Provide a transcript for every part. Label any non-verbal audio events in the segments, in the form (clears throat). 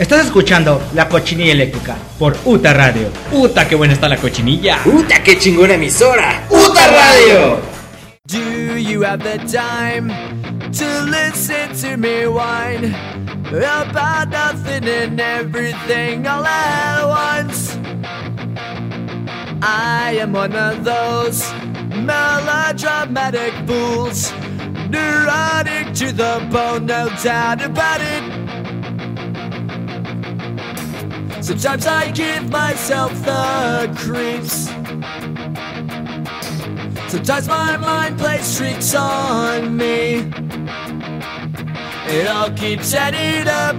Estás escuchando La Cochinilla Eléctrica por UTA Radio. ¡Uta, qué buena está la cochinilla! ¡Uta, qué chingona emisora! ¡Uta Radio! Do you have the time to listen to me whine about nothing and everything all at once? I am one of those melodramatic fools, neurotic to the bone, no doubt about it. Sometimes I give myself the creeps. Sometimes my mind plays tricks on me. It all keeps adding up.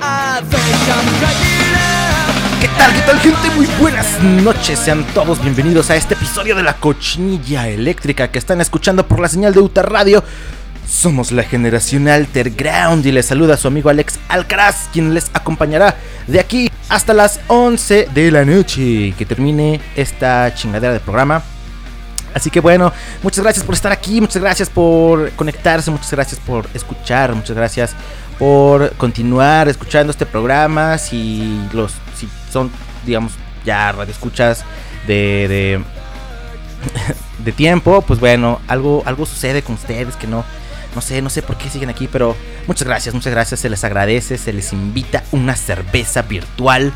I think I'm cracking up. ¿Qué tal? ¿Qué tal gente? Muy buenas noches, sean todos bienvenidos a este episodio de la cochinilla eléctrica que están escuchando por la señal de Uta Radio. Somos la generación Alterground y les saluda su amigo Alex Alcaraz, quien les acompañará de aquí hasta las 11 de la noche que termine esta chingadera de programa. Así que bueno, muchas gracias por estar aquí, muchas gracias por conectarse, muchas gracias por escuchar, muchas gracias por continuar escuchando este programa. Si los si son, digamos, ya radioescuchas de, de (laughs) de tiempo, pues bueno, algo algo sucede con ustedes que no no sé, no sé por qué siguen aquí, pero muchas gracias, muchas gracias. Se les agradece, se les invita una cerveza virtual.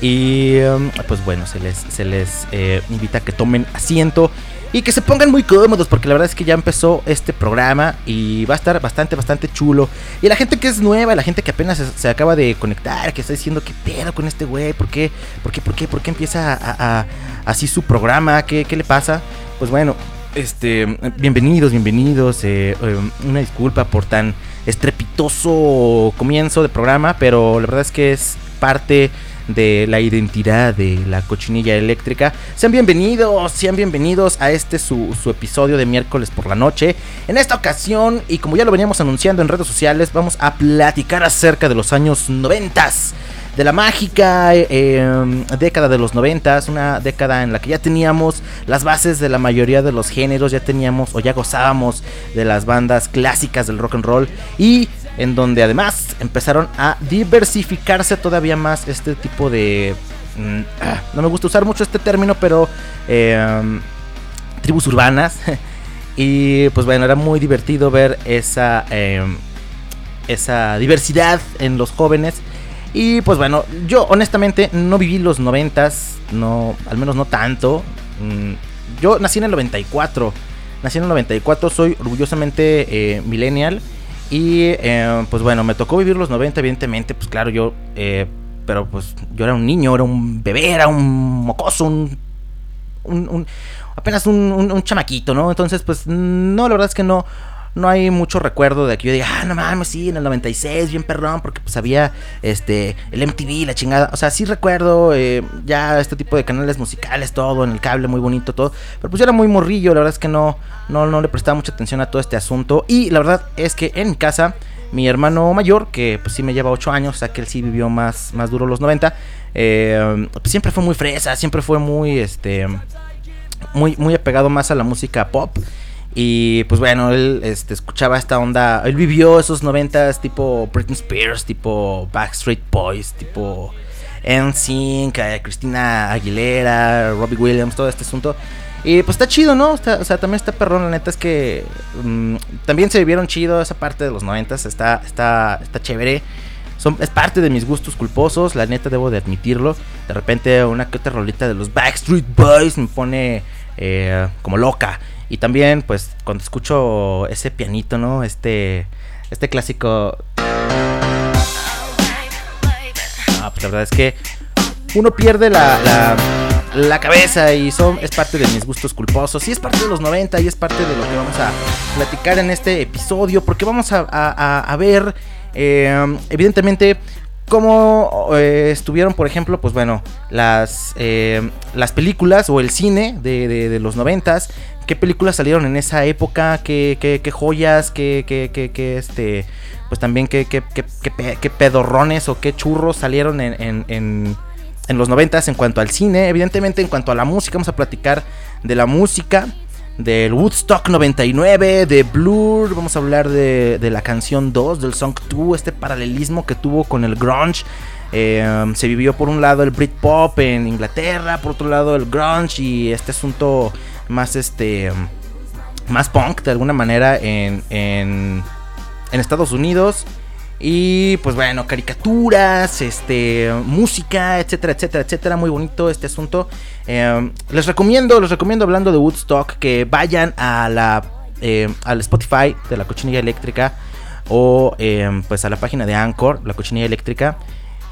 Y um, pues bueno, se les, se les eh, invita a que tomen asiento y que se pongan muy cómodos porque la verdad es que ya empezó este programa y va a estar bastante, bastante chulo. Y la gente que es nueva, la gente que apenas se, acaba de conectar, que está diciendo, ¿qué pedo con este güey? ¿Por qué? ¿Por qué? ¿Por qué? ¿Por qué empieza a, así su programa? ¿Qué, ¿Qué le pasa? Pues bueno, este, bienvenidos, bienvenidos. Eh, eh, una disculpa por tan estrepitoso comienzo de programa, pero la verdad es que es parte de la identidad de la cochinilla eléctrica. Sean bienvenidos, sean bienvenidos a este su, su, episodio de miércoles por la noche. En esta ocasión, y como ya lo veníamos anunciando en redes sociales, vamos a platicar acerca de los años noventas de la mágica eh, década de los noventas, una década en la que ya teníamos las bases de la mayoría de los géneros, ya teníamos o ya gozábamos de las bandas clásicas del rock and roll y en donde además empezaron a diversificarse todavía más este tipo de... Mm, no me gusta usar mucho este término, pero... Eh, tribus urbanas. (laughs) y pues bueno, era muy divertido ver esa... Eh, esa diversidad en los jóvenes. Y pues bueno, yo honestamente no viví los noventas, no, al menos no tanto. Mm, yo nací en el 94, nací en el 94, soy orgullosamente eh, millennial. Y eh, pues bueno, me tocó vivir los 90, evidentemente, pues claro, yo, eh, pero pues yo era un niño, era un bebé, era un mocoso, un, un, un apenas un, un, chamaquito, ¿no? Entonces, pues no, la verdad es que no, no hay mucho recuerdo de que yo diga, ah, no mames, sí, en el 96, bien perdón, porque pues había este, el MTV, la chingada. O sea, sí recuerdo eh, ya este tipo de canales musicales, todo, en el cable, muy bonito, todo. Pero pues yo era muy morrillo, la verdad es que no, no, no le prestaba mucha atención a todo este asunto. Y la verdad es que en mi casa, mi hermano mayor, que pues sí me lleva 8 años, o sea que él sí vivió más, más duro los 90, eh, pues siempre fue muy fresa, siempre fue muy, este, muy, muy apegado más a la música pop. Y pues bueno, él este, escuchaba esta onda. Él vivió esos noventas tipo Britney Spears, tipo Backstreet Boys, tipo NSYNC, eh, Cristina Aguilera, Robbie Williams, todo este asunto. Y pues está chido, ¿no? O sea, también está perrón, la neta es que mmm, también se vivieron chido esa parte de los noventas, está, está, está chévere. Es parte de mis gustos culposos, la neta debo de admitirlo. De repente una que otra rolita de los Backstreet Boys me pone eh, como loca. Y también, pues, cuando escucho ese pianito, ¿no? Este, este clásico... Ah, pues la verdad es que uno pierde la, la, cabeza y son, es parte de mis gustos culposos. Y es parte de los 90 y es parte de lo que vamos a platicar en este episodio. Porque vamos a, a, a ver, eh, evidentemente, cómo eh, estuvieron, por ejemplo, pues bueno, las, eh, las películas o el cine de, de, de los noventas, qué películas salieron en esa época, qué, qué, qué joyas, qué, qué, este, pues también qué, qué, qué, pedorrones o qué churros salieron en, en, en, los noventas en cuanto al cine, evidentemente en cuanto a la música, vamos a platicar de la música del Woodstock 99, de Blur, vamos a hablar de, de la canción 2, del Song 2, este paralelismo que tuvo con el grunge. Eh, se vivió por un lado el Britpop en Inglaterra, por otro lado el grunge y este asunto más este más punk de alguna manera en, en, en Estados Unidos. Y pues bueno, caricaturas, este, música, etcétera, etcétera, etcétera. Muy bonito este asunto. Eh, les recomiendo, les recomiendo hablando de Woodstock que vayan a la eh, al Spotify de la cochinilla eléctrica o eh, pues a la página de Anchor, la cochinilla eléctrica.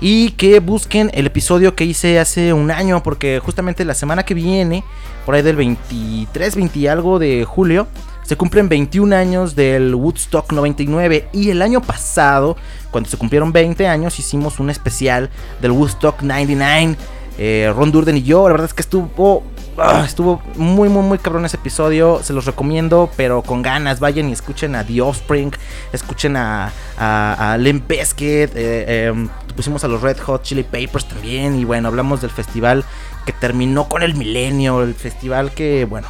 Y que busquen el episodio que hice hace un año, porque justamente la semana que viene, por ahí del 23, 20 y algo de julio, se cumplen 21 años del Woodstock 99 y el año pasado, cuando se cumplieron 20 años, hicimos un especial del Woodstock 99. Eh, Ron Durden y yo, la verdad es que estuvo ah, estuvo muy muy muy cabrón ese episodio, se los recomiendo, pero con ganas, vayan y escuchen a The Offspring, escuchen a, a, a eh, em, pusimos a los Red Hot Chili Papers también y bueno, hablamos del festival que terminó con el milenio, el festival que bueno,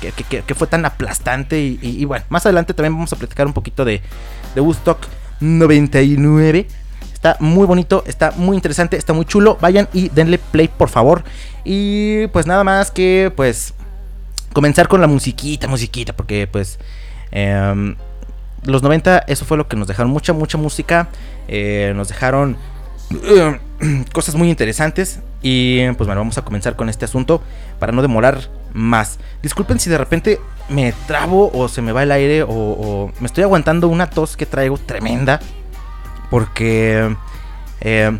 que, que- que fue tan aplastante y bueno, más adelante también vamos a platicar un poquito de, de Woodstock 99. Está muy bonito, está muy interesante, está muy chulo. Vayan y denle play, por favor. Y pues nada más que pues comenzar con la musiquita, musiquita, porque pues em, los 90 eso fue lo que nos dejaron mucha, mucha música. eh, nos dejaron (clears throat) cosas muy interesantes. Y pues bueno, vamos a comenzar con este asunto para no demorar más. Disculpen si de repente me trabo o se me va el aire o, o me estoy aguantando una tos que traigo tremenda. Porque eh,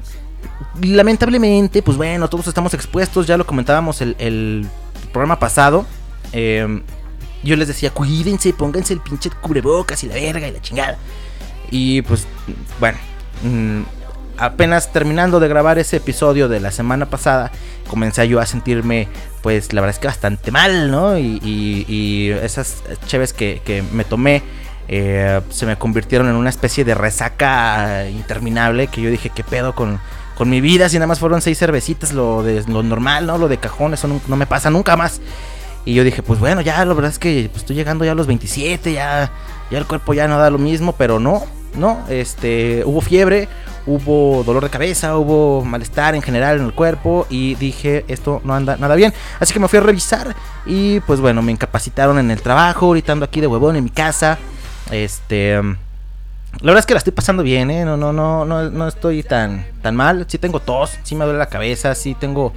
lamentablemente, pues bueno, todos estamos expuestos. Ya lo comentábamos el, el programa pasado. Eh, yo les decía, cuídense, pónganse el pinche cubrebocas y la verga y la chingada. Y pues, bueno, mm, apenas terminando de grabar ese episodio de la semana pasada, comencé yo a sentirme, pues la verdad es que bastante mal, ¿no? Y, y- y esas cheves que, que me tomé eh, se me convirtieron en una especie de resaca interminable que yo dije, ¿qué pedo con, con mi vida? Si nada más fueron seis cervecitas, lo, de, lo normal, ¿no? Lo de cajón, eso no, me pasa nunca más. Y yo dije, pues bueno, ya la verdad es que pues, estoy llegando ya a los 27, ya, ya el cuerpo ya no da lo mismo, pero no, no, este, hubo fiebre, hubo dolor de cabeza, hubo malestar en general en el cuerpo y dije, esto no anda nada bien. Así que me fui a revisar y pues bueno, me incapacitaron en el trabajo, ahorita ando aquí de huevón en mi casa. Este, la verdad es que la estoy pasando bien, ¿eh? No, no, no, no, no estoy tan, tan mal. Sí tengo tos, sí me duele la cabeza, sí tengo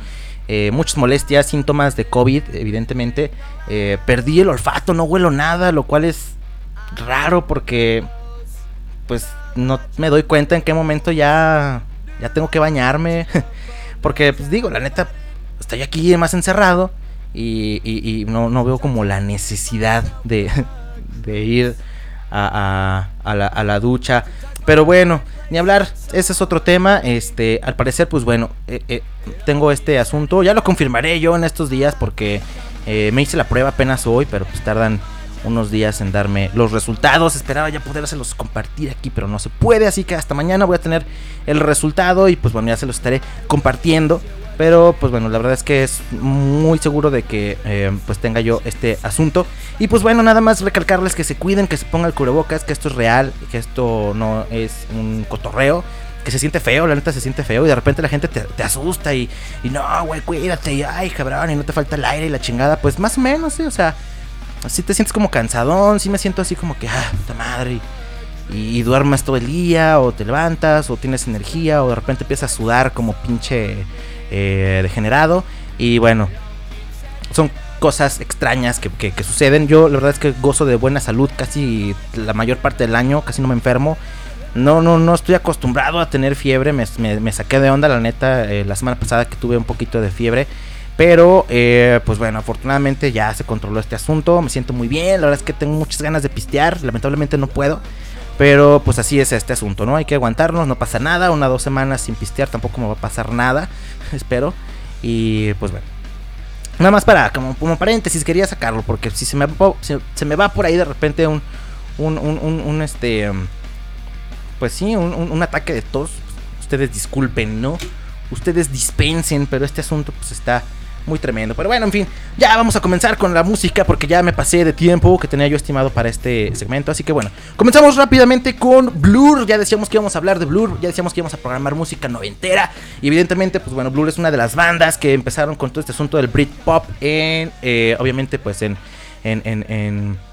eh, muchas molestias, síntomas de COVID, evidentemente. Eh, perdí el olfato, no huelo nada, lo cual es raro porque, pues, no me doy cuenta en qué momento ya, ya tengo que bañarme. (laughs) porque, pues, digo, la neta, estoy aquí más encerrado y, y- y no, no veo como la necesidad de, (laughs) de ir a, la, a la ducha. Pero bueno, ni hablar, ese es otro tema. Este, al parecer, pues bueno, eh, eh, tengo este asunto. Ya lo confirmaré yo en estos días porque eh, me hice la prueba apenas hoy, pero pues tardan unos días en darme los resultados. Esperaba ya podérselos compartir aquí, pero no se puede. Así que hasta mañana voy a tener el resultado y pues bueno, ya se los estaré compartiendo. Pero pues bueno, la verdad es que es muy seguro de que eh, pues tenga yo este asunto. Y pues bueno, nada más recalcarles que se cuiden, que se pongan el cubrebocas, que esto es real, que esto no es un cotorreo. Que se siente feo, la neta se siente feo y de repente la gente te, te asusta y, y no, güey, cuídate, y ay, cabrón, y no te falta el aire y la chingada. Pues más o menos, sí, o sea, así te sientes como cansadón, sí me siento así como que, ah, puta madre. Y, y duermes todo el día, o te levantas, o tienes energía, o de repente empiezas a sudar como pinche eh, degenerado. Y bueno, son cosas extrañas que, suceden. Yo la verdad es que gozo de buena salud casi la mayor parte del año, casi no me enfermo. No, no, no estoy acostumbrado a tener fiebre. Me saqué de onda, la neta, eh, la semana pasada que tuve un poquito de fiebre. Pero, eh, pues bueno, afortunadamente ya se controló este asunto. Me siento muy bien. La verdad es que tengo muchas ganas de pistear. Lamentablemente no puedo. Pero pues así es este asunto, ¿no? Hay que aguantarnos, no pasa nada. Una o dos semanas sin pistear tampoco me va a pasar nada. Espero. Y pues bueno. Nada más para, como, paréntesis, quería sacarlo. Porque si se me, se, se me va por ahí de repente un, un, un, un- un, este... Pues sí, un ataque de tos. Ustedes disculpen, ¿no? Ustedes dispensen, pero este asunto pues está muy tremendo. Pero bueno, en fin, ya vamos a comenzar con la música porque ya me pasé de tiempo que tenía yo estimado para este segmento. Así que bueno, comenzamos rápidamente con Blur. Ya decíamos que íbamos a hablar de Blur, ya decíamos que íbamos a programar música noventera. Y evidentemente, pues bueno, Blur es una de las bandas que empezaron con todo este asunto del Britpop en, eh, obviamente, pues en, en, en, en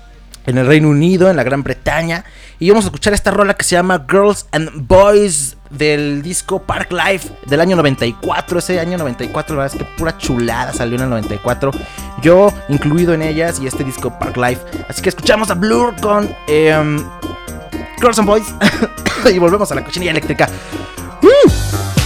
en el Reino Unido, en la Gran Bretaña. Y vamos a escuchar esta rola que se llama Girls and Boys del disco Park Life del año 94. Ese año 94, la verdad es que pura chulada salió en el 94. Yo incluido en ellas y este disco Park Life. Así que escuchamos a Blur con em, Girls and Boys. (coughs) y volvemos a la cochinilla eléctrica. ¡Uh!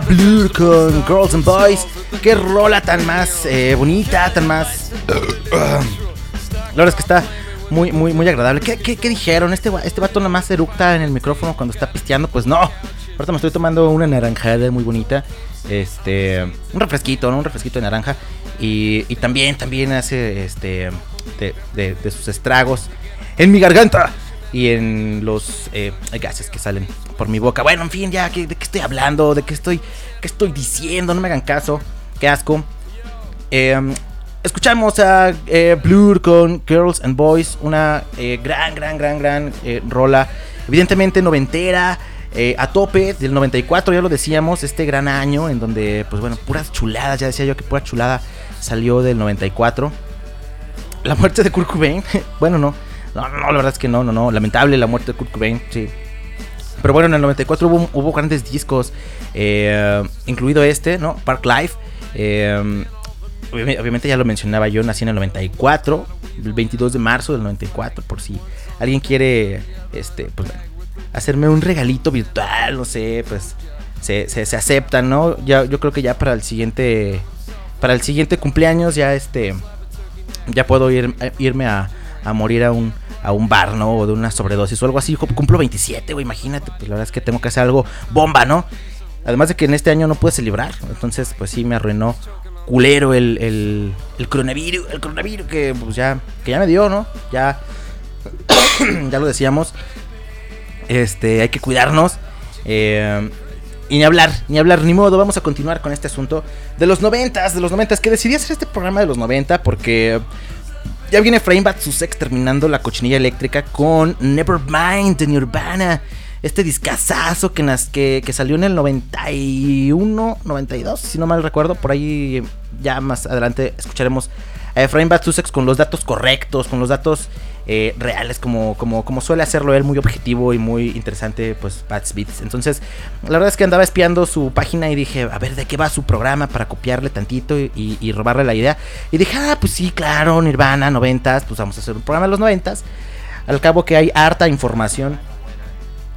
Blur con Girls and Boys. Qué rola tan más eh, bonita, tan más. La verdad es que está muy, muy, muy agradable. ¿Qué, qué, qué dijeron? ¿Este, ¿Este vato nada más eructa en el micrófono cuando está pisteando? Pues no. Ahorita me estoy tomando una naranjada muy bonita. Este. Un refresquito, ¿no? Un refresquito de naranja. Y, y también, también hace este. De, de sus estragos en mi garganta y en los eh, gases que salen por mi boca. Bueno, en fin, ya, ¿de qué estoy hablando? ¿De qué estoy, qué estoy diciendo? No me hagan caso. Qué asco. Em, escuchamos a eh, Blur con Girls and Boys, una eh, gran, gran, gran, gran rola. Evidentemente noventera. a tope del 94, ya lo decíamos, este gran año en donde, pues bueno, puras chuladas, ya decía yo que pura chulada salió del 94. La muerte de Kurt Cobain, (laughs) bueno, no, no, no, la verdad es que no, no, no. Lamentable la muerte de Kurt Cobain, sí. Pero bueno, en el 94 hubo, hubo grandes discos, eh, incluido este, ¿no? Park Life. Eh, obviamente ya lo mencionaba yo, nací en el 94, el 22 de marzo del 94, por si alguien quiere, este, pues hacerme un regalito virtual, no sé, pues se, se, aceptan, ¿no? Ya, yo creo que ya para el siguiente, para el siguiente cumpleaños ya este, ya puedo ir, irme a, a morir a un, a un bar, ¿no? O de una sobredosis o algo así. Cumplo 27, güey, imagínate. Pues la verdad es que tengo que hacer algo bomba, ¿no? Además de que en este año no pude celebrar. Entonces, pues sí, me arruinó culero el, el, el coronavirus. El coronavirus que, pues ya, que ya me dio, ¿no? Ya, (coughs) ya lo decíamos. Este, hay que cuidarnos. Eh, y ni hablar, ni hablar, ni modo. Vamos a continuar con este asunto de los noventas, de los noventas. Que decidí hacer este programa de los 90 porque ya viene Framebot Sussex terminando la cochinilla eléctrica con Nevermind de Nirvana. Este discazazo que, que, salió en el 91, 92, si no mal recuerdo. Por ahí ya más adelante escucharemos a Efraín Sussex con los datos correctos, con los datos eh, reales, como, como, como suele hacerlo él, muy objetivo y muy interesante, pues Bats Beats. Entonces, la verdad es que andaba espiando su página y dije, a ver de qué va su programa para copiarle tantito y, robarle la idea. Y dije, ah, pues sí, claro, Nirvana, noventas, pues vamos a hacer un programa de los noventas. Al cabo que hay harta información.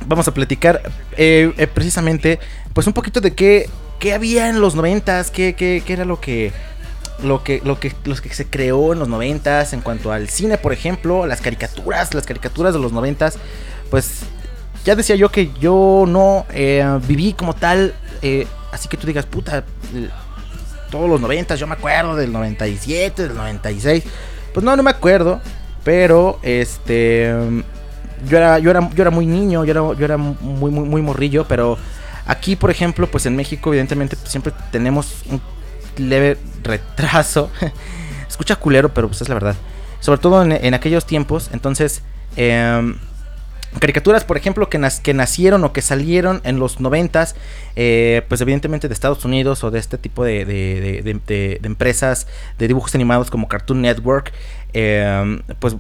Vamos a platicar eh, eh, precisamente, pues un poquito de qué, qué había en los noventas, qué, qué, qué era lo que lo que, lo que, los que se creó en los noventas en cuanto al cine, por ejemplo, las caricaturas, las caricaturas de los noventas, pues ya decía yo que yo no eh, viví como tal, eh, así que tú digas, puta, todos los noventas, yo me acuerdo del 97, del 96, pues no, no me acuerdo, pero este, yo era, yo era, yo era muy niño, yo era, yo era muy, muy, muy morrillo, pero aquí, por ejemplo, pues en México, evidentemente, siempre tenemos un leve retraso. (laughs) Escucha culero, pero pues es la verdad. Sobre todo en, aquellos tiempos. Entonces, em, caricaturas, por ejemplo, que, que, nacieron o que salieron en los noventas, eh, pues evidentemente de Estados Unidos o de este tipo de, de, empresas de dibujos animados como Cartoon Network, em, pues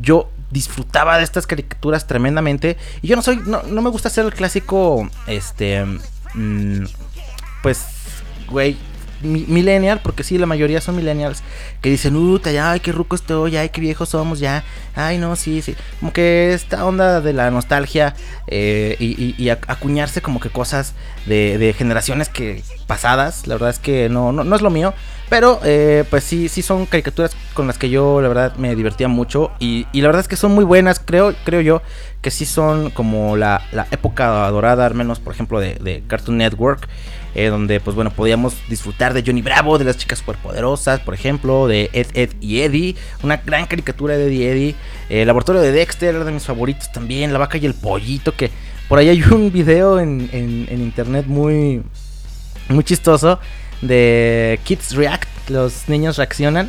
yo disfrutaba de estas caricaturas tremendamente. Y yo no soy, no, no me gusta ser el clásico, este, mm, pues, güey, millennial, porque sí, la mayoría son millennials, que dicen, uh, ya, ay, qué ruco estoy, ay, qué viejos somos ya, ay, no, sí, sí, como que esta onda de la nostalgia eh, y, acuñarse como que cosas de, generaciones que pasadas, la verdad es que no, no, es lo mío, pero eh, pues sí, sí son caricaturas con las que yo la verdad me divertía mucho y, la verdad es que son muy buenas, creo, creo yo que sí son como la, época dorada, al menos por ejemplo de, de Cartoon Network. Eh, donde pues bueno, podíamos disfrutar de Johnny Bravo, de las chicas superpoderosas, por ejemplo, de Ed, Ed y Eddie, una gran caricatura de Ed y Eddie, eh, el laboratorio de Dexter era de mis favoritos también, La vaca y el pollito, que por ahí hay un video en, internet muy, muy chistoso de Kids React, los niños reaccionan,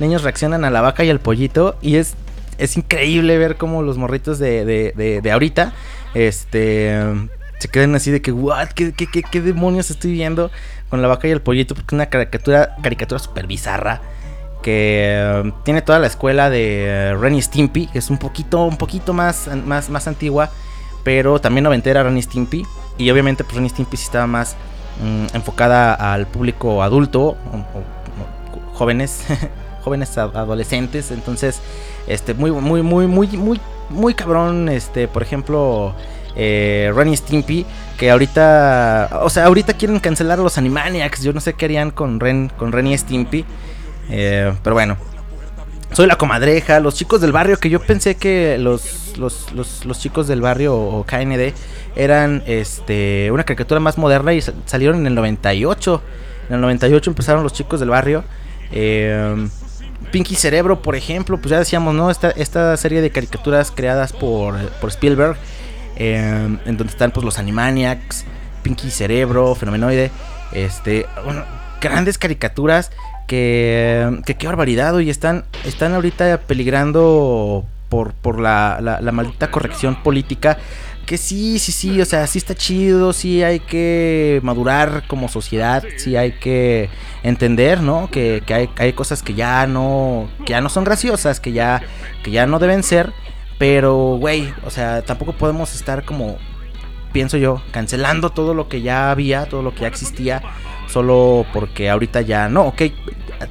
niños reaccionan a la vaca y al pollito y es es increíble ver cómo los morritos de, de, de ahorita este se quedan así de que, what, ¿Qué, qué, demonios estoy viendo con la vaca y el pollito? Porque es una caricatura, caricatura súper bizarra. Que um, tiene toda la escuela de uh, Renny Stimpy, que es un poquito, un poquito más, más, más antigua, pero también noventera Renny Stimpy. Y obviamente, pues Renny Stimpy sí estaba más mm, enfocada al público adulto, jóvenes, (laughs) jóvenes adolescentes. Entonces, este, muy, muy, muy, muy, muy, muy cabrón. Este, por ejemplo eh, Ren y Stimpy, que ahorita, o sea, ahorita quieren cancelar a los Animaniacs, yo no sé qué harían con Ren, Stimpy, eh, pero bueno. Soy la comadreja, los chicos del barrio, que yo pensé que los, los, los, chicos del barrio o KND eran este, una caricatura más moderna y sa- salieron en el 98. En el 98 empezaron los chicos del barrio. Eh, Pinky Cerebro, por ejemplo, pues ya decíamos, ¿no? Esta, esta serie de caricaturas creadas por, por Spielberg, eh, en donde están pues los Animaniacs, Pinky Cerebro, Fenomenoide, este, bueno, grandes caricaturas que, qué barbaridad, y están, están ahorita peligrando por, por la, la, la maldita corrección política. Que sí, sí, sí, o sea, sí está chido, sí hay que madurar como sociedad, sí hay que entender, ¿no? Que, que hay, hay cosas que ya no, que ya no son graciosas, que ya, que ya no deben ser, pero, güey, o sea, tampoco podemos estar como, pienso yo, cancelando todo lo que ya había, todo lo que ya existía, solo porque ahorita ya no, ok,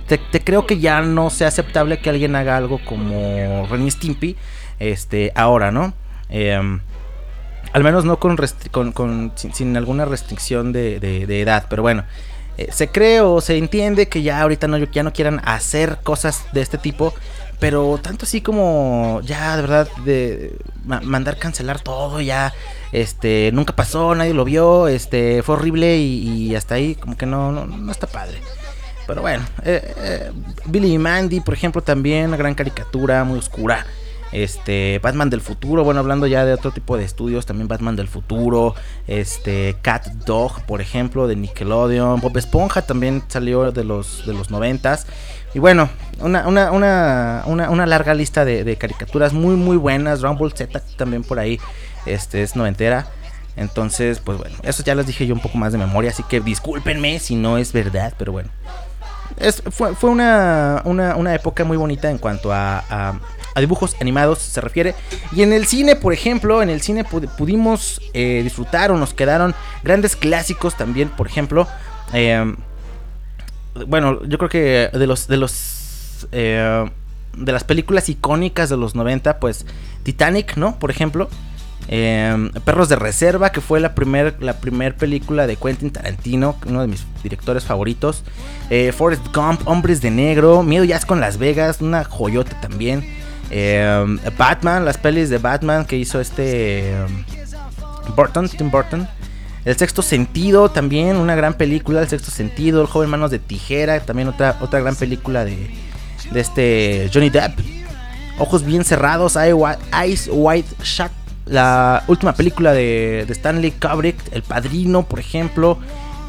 te, creo que ya no sea aceptable que alguien haga algo como Ren y Stimpy, este, ahora, ¿no? Em, al menos no con, sin, alguna restricción de edad, pero bueno. eh, se cree o se entiende que ya ahorita no, ya no quieran hacer cosas de este tipo. Pero tanto así como ya de verdad de ma- mandar cancelar todo, ya este nunca pasó, nadie lo vio, este fue horrible y, y hasta ahí como que no, no, no está padre. Pero bueno, eh, eh, Billy y Mandy, por ejemplo, también una gran caricatura, muy oscura. Este, Batman del futuro, bueno, hablando ya de otro tipo de estudios, también Batman del futuro, este, Cat Dog, por ejemplo, de Nickelodeon, Bob Esponja también salió de los, de los noventas. Y bueno, una, una, una, una, larga lista de, caricaturas muy, muy buenas. Rumble Z también por ahí, este, es noventera. Entonces, pues bueno, eso ya les dije yo un poco más de memoria, así que discúlpenme si no es verdad, pero bueno. Es, fue fue una, una, una época muy bonita en cuanto a- a dibujos animados se refiere. Y en el cine, por ejemplo, en el cine pu- pudimos eh, disfrutar o nos quedaron grandes clásicos también, por ejemplo. eh, bueno, yo creo que de los de los eh, de las películas icónicas de los 90, pues Titanic, ¿no? Por ejemplo, eh, Perros de Reserva, que fue la primer, la primer película de Quentin Tarantino, uno de mis directores favoritos. Eh, Forrest Gump, Hombres de Negro, Miedo Jazz con Las Vegas, una joyota también. Eh, Batman, las pelis de Batman que hizo este eh, Burton, Tim Burton. El sexto sentido también, una gran película, El sexto sentido, El joven manos de tijera, también otra, otra gran película de, de este Johnny Depp. Ojos bien cerrados, Eyes White Shut, la última película de, de Stanley Kubrick, El Padrino, por ejemplo,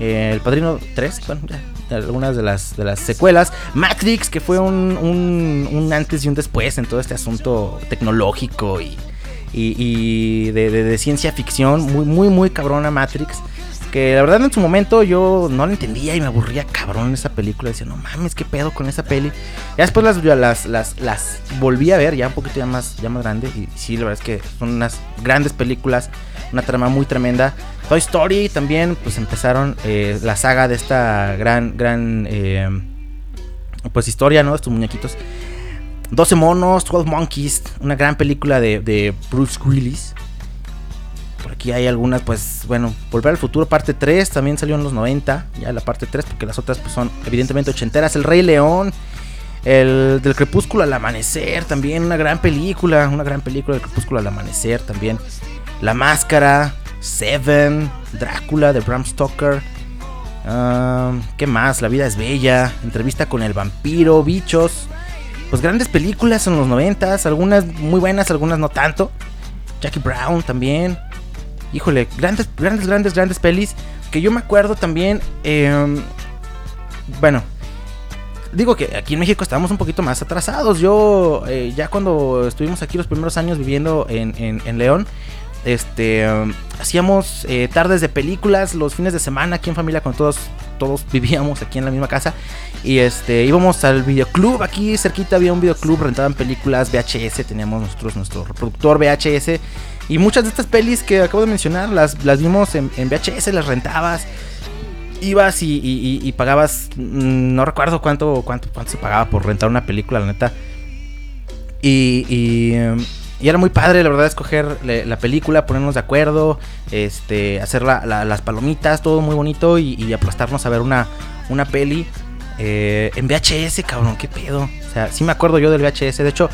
eh, El Padrino 3, bueno, ya, algunas de las, de las secuelas, Matrix, que fue un, un, un antes y un después en todo este asunto tecnológico y, y, y de, de- ciencia ficción, muy, muy, muy cabrona Matrix. Que la verdad en su momento yo no la entendía y me aburría cabrón esa película. Decía, no mames, qué pedo con esa peli. Ya después las, las, las, las volví a ver, ya un poquito ya más, ya más grande. Y sí, la verdad es que son unas grandes películas, una trama muy tremenda. Toy Story también, pues empezaron eh, la saga de esta gran, gran, eh, pues historia, ¿no? Estos muñequitos. 12 monos, 12 monkeys, una gran película de, de Bruce Willis. Aquí hay algunas, pues bueno, Volver al Futuro parte 3 también salió en los 90, ya la parte 3, porque las otras pues son evidentemente ochenteras. El Rey León, el del Crepúsculo al Amanecer también, una gran película, una gran película del Crepúsculo al Amanecer también. La Máscara, Seven, Drácula de Bram Stoker. Ah, ¿Qué más? La vida es bella, entrevista con el vampiro, bichos. Pues grandes películas en los noventas, algunas muy buenas, algunas no tanto. Jackie Brown también. Híjole, grandes, grandes, grandes, grandes pelis. Que yo me acuerdo también. eh, bueno, digo que aquí en México estábamos un poquito más atrasados. Yo, eh, ya cuando estuvimos aquí los primeros años viviendo en, en- en León, este, um, hacíamos eh, tardes de películas los fines de semana aquí en familia con todos, todos (laughs) vivíamos aquí en la misma casa. Y este, íbamos al videoclub, aquí cerquita había un videoclub, rentaban películas VHS, teníamos nosotros nuestro reproductor VHS. Y muchas de estas pelis que acabo de mencionar las, las vimos en, VHS, las rentabas. Ibas y, pagabas, mm, no recuerdo cuánto, cuánto, cuánto se pagaba por rentar una película, la neta. Y, y, y era muy padre, la verdad, escoger la película, ponernos de acuerdo, este, hacer la- la- las palomitas, todo muy bonito y, y aplastarnos a ver una, una peli eh, en VHS, cabrón, qué pedo. O sea, sí me acuerdo yo del VHS. De hecho,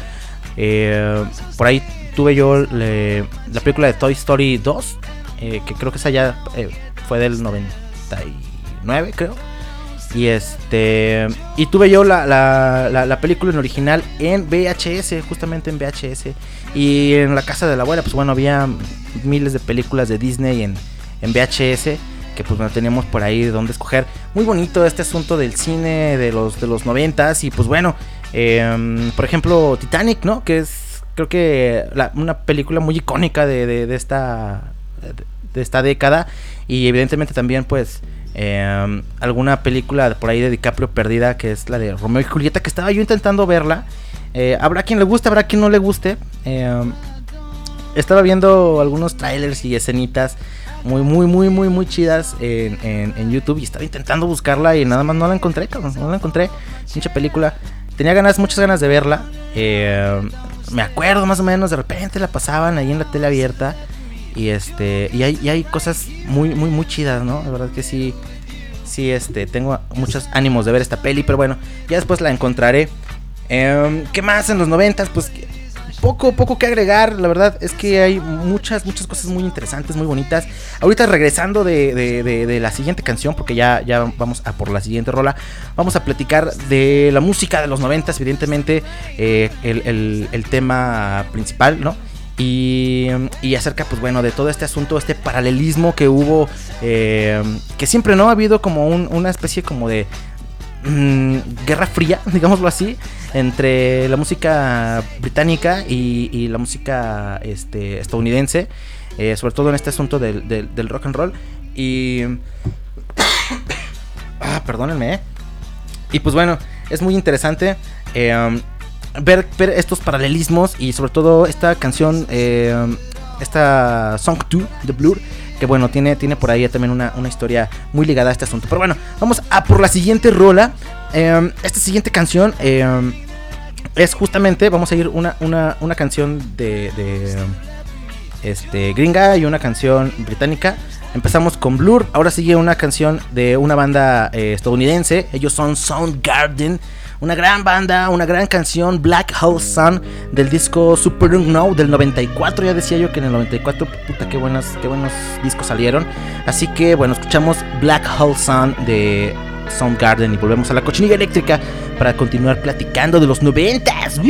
eh, por ahí tuve yo le- la película de Toy Story 2, eh, que creo que esa ya eh, fue del 99, creo. Y este. Y tuve yo la, la, la- la película en original en VHS, justamente en VHS. Y en la casa de la abuela, pues bueno, había miles de películas de Disney en, en VHS. Que pues no teníamos por ahí de dónde escoger. Muy bonito este asunto del cine de los, de los noventas. Y pues bueno, em, por ejemplo, Titanic, ¿no? Que es creo que la- una película muy icónica de, de- de esta de esta década. Y evidentemente también pues eh, alguna película por ahí de DiCaprio perdida que es la de Romeo y Julieta que estaba yo intentando verla. Eh, habrá quien le guste habrá quien no le guste. Eh, estaba viendo algunos trailers y escenitas muy muy muy muy muy chidas en, en- en YouTube y estaba intentando buscarla y nada más no la encontré no la encontré. Pinche película. Tenía ganas muchas ganas de verla. Eh, me acuerdo más o menos de repente la pasaban ahí en la tele abierta y este y hay, y hay cosas muy muy muy chidas no la verdad que sí sí este tengo muchos ánimos de ver esta peli pero bueno ya después la encontraré. Em, qué más en los noventas pues poco, poco que agregar, la verdad es que hay muchas, muchas cosas muy interesantes, muy bonitas. Ahorita regresando de, de- la siguiente canción, porque ya, ya vamos a por la siguiente rola, vamos a platicar de la música de los noventas, evidentemente, eh, el, el- el tema principal, ¿no? Y, y acerca, pues bueno, de todo este asunto, este paralelismo que hubo, eh, que siempre no ha habido como un- una especie como de guerra fría, (laughs) digámoslo así, entre la música británica y, la música este, estadounidense, eh, sobre todo en este asunto del, del- rock and roll. Y... (coughs) ah, perdónenme. eh. Y pues bueno, es muy interesante eh, ver, ver estos paralelismos y sobre todo esta canción, um, esta Song 2 de Blur, que bueno, tiene, tiene por ahí también una, una historia muy ligada a este asunto. Pero bueno, vamos a por la siguiente rola. Eh, esta siguiente canción eh, es justamente, vamos a ir una, una, una canción de, de este, gringa y una canción británica. Empezamos con Blur, ahora sigue una canción de una banda eh, estadounidense. Ellos son Soundgarden, una gran banda, una gran canción, Black Hole Sun, del disco Super No del 94. Ya decía yo que en el 94, puta, qué, buenas, qué buenos discos salieron. Así que bueno, escuchamos Black Hole Sun de Soundgarden y volvemos a la cochinilla eléctrica para continuar platicando de los 90s.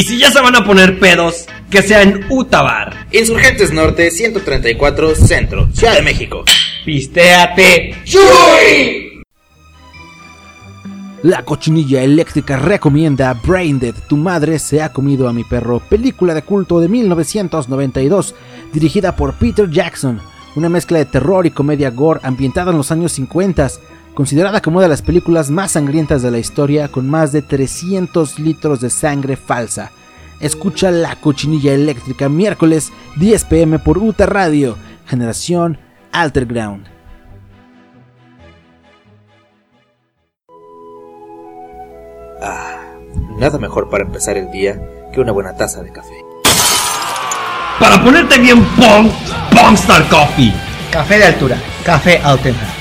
Y si ya se van a poner pedos, que sea en Utabar. Insurgentes Norte 134 Centro, Ciudad de México. Pistéate. La cochinilla eléctrica recomienda Braindead, Tu madre se ha comido a mi perro, película de culto de 1992, dirigida por Peter Jackson, una mezcla de terror y comedia gore ambientada en los años 50, considerada como una de las películas más sangrientas de la historia con más de 300 litros de sangre falsa. Escucha La cochinilla eléctrica miércoles 10 pm por UTA Radio, generación Alterground. Ah, nada mejor para empezar el día que una buena taza de café. Para ponerte bien pong, Pongstar Coffee. Café de altura, café auténtico.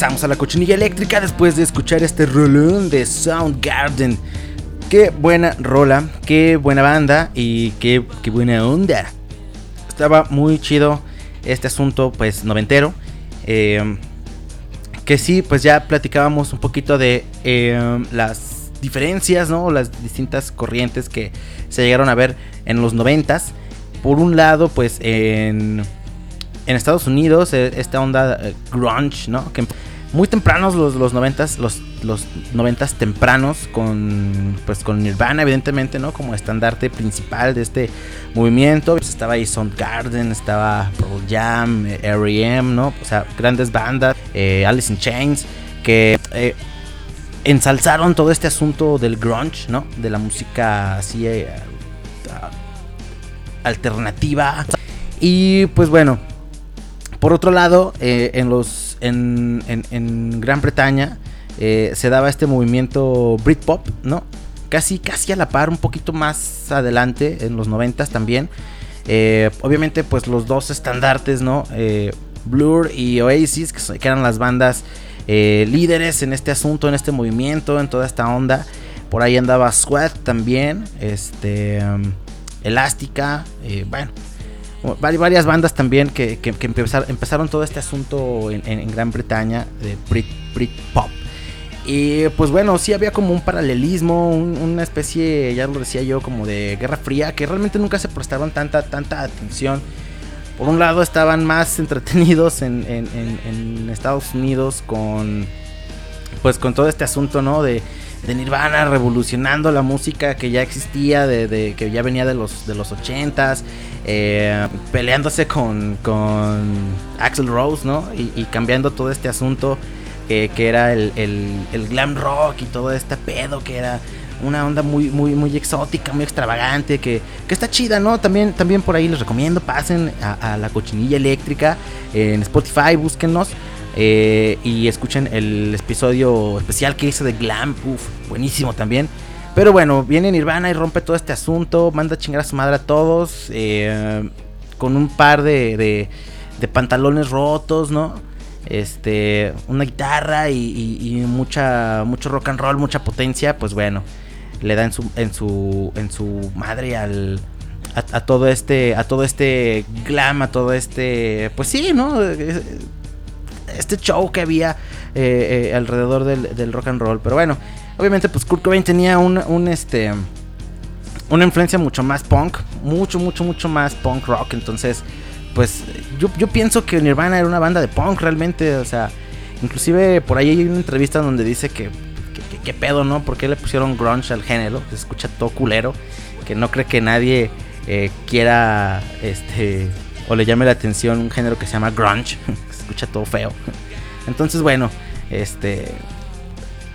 Regresamos a la cochinilla eléctrica después de escuchar este rolón de Soundgarden. Qué buena rola, qué buena banda y qué, qué buena onda. Estaba muy chido este asunto, pues noventero. eh, que sí, pues ya platicábamos un poquito de eh, las diferencias, ¿no? Las distintas corrientes que se llegaron a ver en los noventas. Por un lado, pues en, en Estados Unidos, eh, esta onda eh, grunge, ¿no? Que muy tempranos los, los 90s, los, los 90s tempranos con pues con Nirvana evidentemente, ¿no? Como estandarte principal de este movimiento. Pues estaba ahí Soundgarden, estaba Pearl Jam, eh, R.E.M., ¿no? O sea, grandes bandas, Alice in Chains que ensalzaron todo este asunto del grunge, ¿no? De la música así alternativa. Y pues bueno, por otro lado, eh, en los en, en- Gran Bretaña eh, se daba este movimiento Britpop, ¿no? Casi, casi a la par, un poquito más adelante, en los 90 también. Eh, obviamente, pues los dos estandartes, ¿no? Blur y Oasis, que, eran las bandas líderes en este asunto, en este movimiento, en toda esta onda. Por ahí andaba Sweat también, este, um, Elástica, bueno, varias bandas también que, que- que empezar- empezaron todo este asunto en, en- Gran Bretaña de Brit, Britpop. Y pues bueno, sí había como un paralelismo, un- una especie, ya lo decía yo, como de Guerra Fría, que realmente nunca se prestaban tanta, tanta atención. Por un lado estaban más entretenidos en, en- en- en Estados Unidos con pues con todo este asunto, ¿no? De, de Nirvana revolucionando la música que ya existía, de, que ya venía de los, de los 80s, eh, peleándose con, con Axel Rose, ¿no? Y, cambiando todo este asunto que, era el, el, glam rock y todo este pedo que era una onda muy, muy, muy exótica, muy extravagante, que, que, está chida, ¿no? También, también por ahí les recomiendo, pasen a, la cochinilla eléctrica en Spotify, búsquennos. Eh, y escuchen el episodio especial que hice de Glam, Uf, buenísimo también. Pero bueno, viene Nirvana y rompe todo este asunto, manda a chingar a su madre a todos, eh, con un par de, de, pantalones rotos, ¿no? Este, una guitarra y, mucha, mucho rock and roll, mucha potencia, pues bueno, le da en su, en su, en su madre al, a, todo este, a todo este glam, a todo este, pues sí, ¿no? Este show que había eh, eh, alrededor del, rock and roll, pero bueno, obviamente pues Kurt Cobain tenía un, un este, una influencia mucho más punk, mucho, mucho, mucho más punk rock, entonces, pues yo, yo pienso que Nirvana era una banda de punk realmente, o sea, inclusive por ahí hay una entrevista donde dice que qué pedo, ¿no? ¿Por qué le pusieron grunge al género? Se escucha todo culero. Que no cree que nadie eh, quiera, este, o le llame la atención un género que se llama grunge. (laughs) se escucha todo feo. (laughs) Entonces, bueno, este,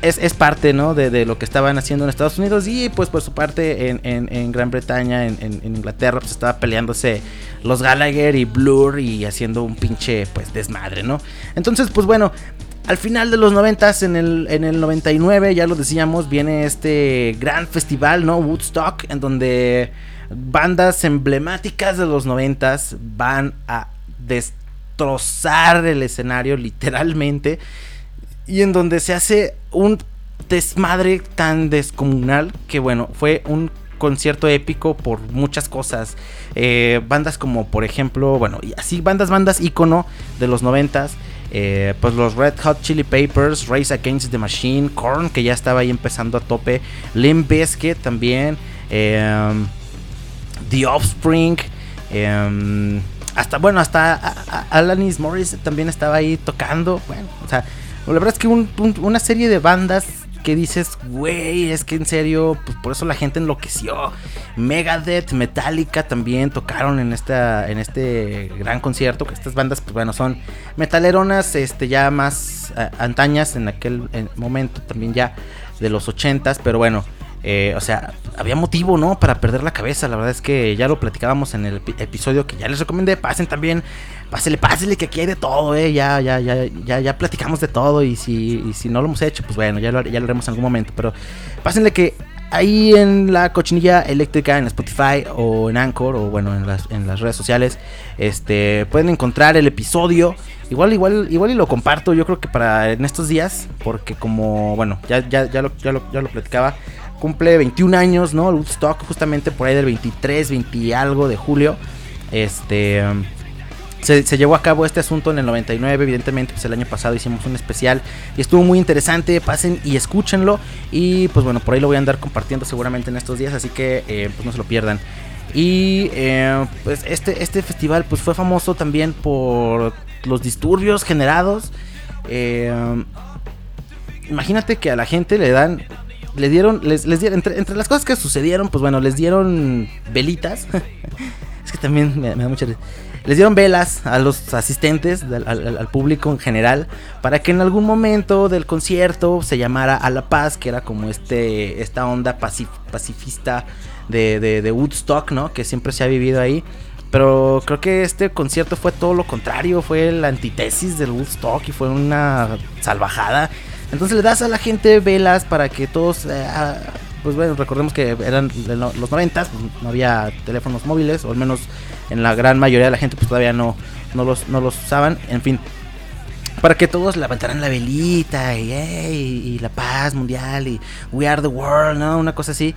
es, parte, ¿no? De, lo que estaban haciendo en Estados Unidos y pues por su parte en, Gran Bretaña, en, Inglaterra, pues estaba peleándose los Gallagher y Blur y haciendo un pinche pues desmadre, ¿no? Entonces, pues bueno, al final de los 90, en el, en el 99, ya lo decíamos, viene este gran festival, ¿no? Woodstock, en donde bandas emblemáticas de los 90 van a destrozar el escenario literalmente y en donde se hace un desmadre tan descomunal que bueno, fue un concierto épico por muchas cosas. Eh, bandas como por ejemplo, bueno, y así bandas, bandas ícono de los noventas. Eh, pues los Red Hot Chili Papers, Race Against the Machine, Korn, que ya estaba ahí empezando a tope, Limp Bizkit también, em, The Offspring, em, hasta, bueno, hasta Alanis Morris también estaba ahí tocando, bueno, o sea, la verdad es que una serie de bandas que dices, güey, es que en serio, pues por eso la gente enloqueció. Megadeth, Metallica también tocaron en esta en este gran concierto, que estas bandas pues bueno, son metaleronas este ya más eh, antañas en aquel momento también ya de los ochentas, pero bueno, eh, o sea, había motivo, ¿no? Para perder la cabeza. La verdad es que ya lo platicábamos en el episodio que ya les recomendé. Pasen también pásele, pásele, que aquí hay de todo, eh. Ya, ya, ya, ya, ya platicamos de todo. Y si, y si no lo hemos hecho, pues bueno, ya lo, ya lo haremos en algún momento. Pero pásenle que ahí en la cochinilla eléctrica, en Spotify o en Anchor, o bueno, en las, en las redes sociales, este, pueden encontrar el episodio. Igual, igual, igual y lo comparto, yo creo que para en estos días, porque como, bueno, ya, ya, ya, lo, ya, lo, ya lo platicaba, cumple 21 años, ¿no? El Woodstock, justamente por ahí del 23, 20 y algo de julio. Este se, llevó a cabo este asunto en el 99, evidentemente, pues el año pasado hicimos un especial y estuvo muy interesante, pasen y escúchenlo y pues bueno, por ahí lo voy a andar compartiendo seguramente en estos días, así que eh, pues no se lo pierdan. Y eh, pues este, este festival pues fue famoso también por los disturbios generados. Eh, imagínate que a la gente le dan le dieron, les, les dieron, entre, entre, las cosas que sucedieron, pues bueno, les dieron velitas. (laughs) es que también me, da mucha les dieron velas a los asistentes, al, público en general, para que en algún momento del concierto se llamara A la Paz, que era como este, esta onda pacifista de, Woodstock, ¿no? Que siempre se ha vivido ahí. Pero creo que este concierto fue todo lo contrario, fue la antítesis del Woodstock y fue una salvajada. Entonces le das a la gente velas para que todos eh, pues bueno, recordemos que eran los 90, pues, no había teléfonos móviles, o al menos en la gran mayoría de la gente pues todavía no, no, los, no los usaban, en fin. Para que todos levantaran la velita y, y la paz mundial y We Are the World, ¿no? Una cosa así.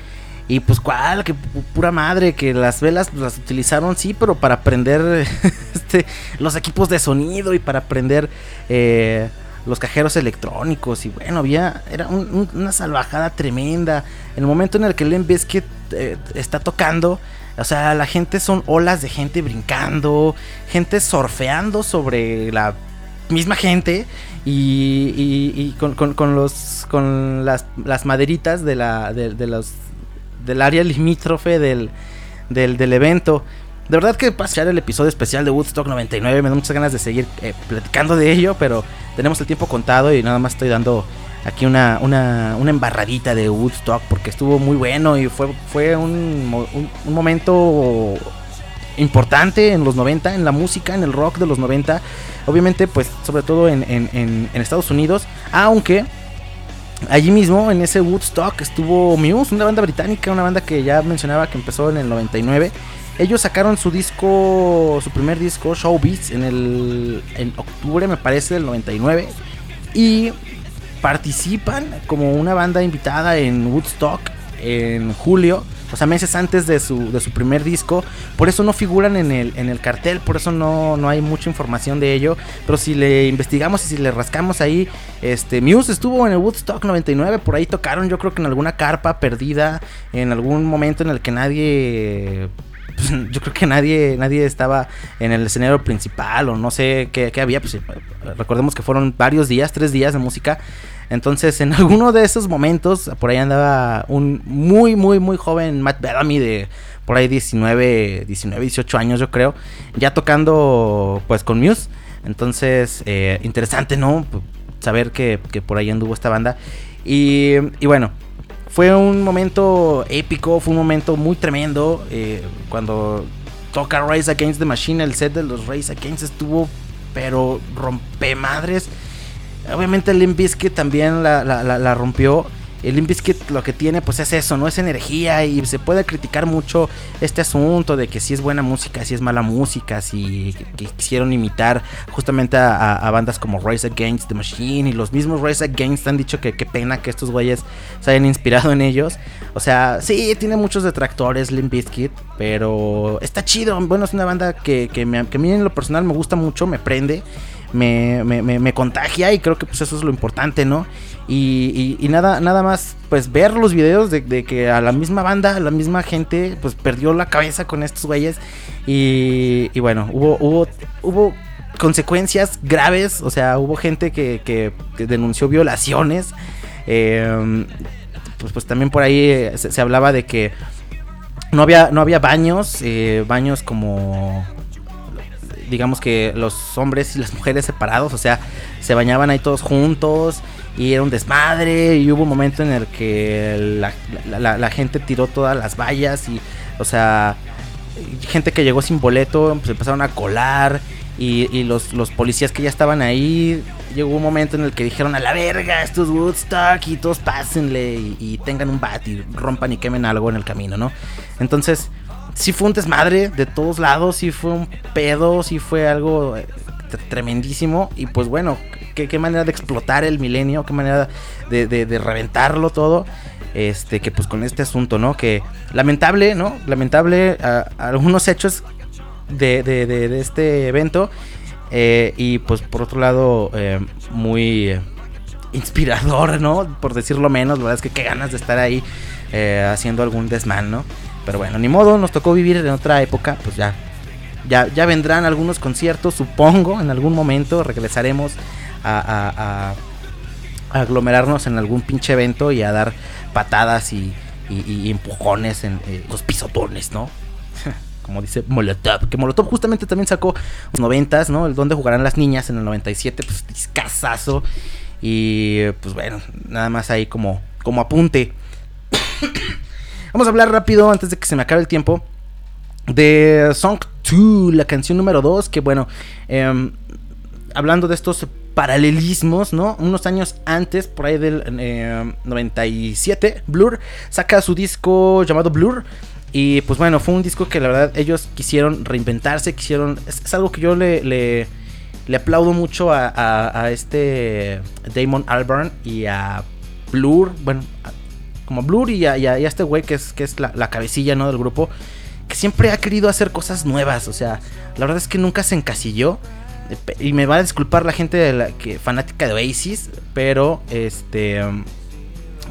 Y pues cuál, que pura madre, que las velas las utilizaron, sí, pero para prender (laughs) este, los equipos de sonido y para prender eh, los cajeros electrónicos y bueno, había era una salvajada tremenda. En el momento en el que Len Biscuit eh, está tocando, o sea, la gente son olas de gente brincando, gente surfeando sobre la misma gente y, y- con, con- los con las, las maderitas de la de, del área limítrofe del, del, del evento. De verdad que pasar el episodio especial de Woodstock 99 me da muchas ganas de seguir eh, platicando de ello, pero tenemos el tiempo contado y nada más estoy dando aquí una, una, embarradita de Woodstock porque estuvo muy bueno y fue, fue un- un momento importante en los 90, en la música, en el rock de los 90. Obviamente, pues sobre todo en, en- en- en Estados Unidos, aunque allí mismo en ese Woodstock estuvo Muse, una banda británica, una banda que ya mencionaba que empezó en el 99. Ellos sacaron su disco, su primer disco, Showbiz, en el en octubre, me parece, del 99. Y participan como una banda invitada en Woodstock en julio, o sea, meses antes de su, de su primer disco. Por eso no figuran en el, en el cartel, por eso no, no hay mucha información de ello. Pero si le investigamos y si le rascamos ahí, este Muse estuvo en el Woodstock 99, por ahí tocaron, yo creo que en alguna carpa perdida, en algún momento en el que nadie pues, (laughs) yo creo que nadie nadie estaba en el escenario principal o no sé qué, qué había. Pues, recordemos que fueron varios días, tres días de música. Entonces, en (laughs) alguno de esos momentos, por ahí andaba un muy, muy, muy joven Matt Bellamy de por ahí 19, 19, 18 años, yo creo, ya tocando pues con Muse. Entonces, eh, interesante, ¿no? Saber que, que por ahí anduvo esta banda. Y, y bueno, fue un momento épico, fue un momento muy tremendo. eh, cuando toca Rise Against the Machine, el set de los Rise Against estuvo, pero rompe madres. Obviamente Limp Bizkit también la rompió. El Limp Bizkit lo que tiene pues es eso, no es energía y se puede criticar mucho este asunto de que si es buena música, si es mala música, si que quisieron imitar justamente a, bandas como Rise Against the Machine y los mismos Rise Against han dicho que qué pena que estos güeyes se hayan inspirado en ellos. O sea, sí, tiene muchos detractores Limp Bizkit, pero está chido. Bueno, es una banda que, que, me- que a mí en lo personal me gusta mucho, me prende me, me, me- me contagia y creo que pues eso es lo importante, ¿no? Y, nada, nada más, pues ver los videos de, que a la misma banda, a la misma gente, pues perdió la cabeza con estos güeyes. Y, y bueno, hubo, hubo, hubo consecuencias graves, o sea, hubo gente que, que- denunció violaciones. eh, pues, pues también por ahí eh, se, se hablaba de que no había, no había baños, eh, baños como digamos que los hombres y las mujeres separados, o sea, se bañaban ahí todos juntos y era un desmadre y hubo un momento en el que la, gente tiró todas las vallas y, o sea, gente que llegó sin boleto, pues empezaron a colar y, los, policías que ya estaban ahí, llegó un momento en el que dijeron a la verga, esto es Woodstock y todos pásenle y, y tengan un bat y rompan y quemen algo en el camino, ¿no? Entonces, sí fue un desmadre de todos lados, sí fue un pedo, sí fue algo eh, tremendísimo. Y pues bueno, qué, qué manera de explotar el milenio, qué manera de, reventarlo todo. Este, que pues con este asunto, ¿no? Que lamentable, ¿no? Lamentable algunos hechos de- de este evento. eh, y pues por otro lado, eh, muy eh, inspirador, ¿no? Por decirlo menos, la verdad es que qué ganas de estar ahí eh, haciendo algún desmán, ¿no? Pero bueno, ni modo, nos tocó vivir en otra época, pues ya. Ya, ya vendrán algunos conciertos, supongo, en algún momento regresaremos a, aglomerarnos en algún pinche evento y a dar patadas y, empujones en eh, los pisotones, ¿no? (laughs) Como dice Molotov, que Molotov justamente también sacó los noventas, ¿no? El donde jugarán las niñas en el 97, pues discazazo. Y pues bueno, nada más ahí como, como apunte. (coughs) Vamos a hablar rápido antes de que se me acabe el tiempo de Song 2, la canción número 2, que bueno, em, hablando de estos paralelismos, ¿no? Unos años antes, por ahí del em, 97, Blur saca su disco llamado Blur. Y pues bueno, fue un disco que la verdad ellos quisieron reinventarse, quisieron... Es, algo que yo le, le, aplaudo mucho a, a- este Damon Albarn y a Blur, bueno, como Blur y a, este güey que es, que es la, la cabecilla, ¿no? Del grupo, que siempre ha querido hacer cosas nuevas, o sea, la verdad es que nunca se encasilló. eh, Y me va a disculpar la gente de la que, fanática de Oasis, pero este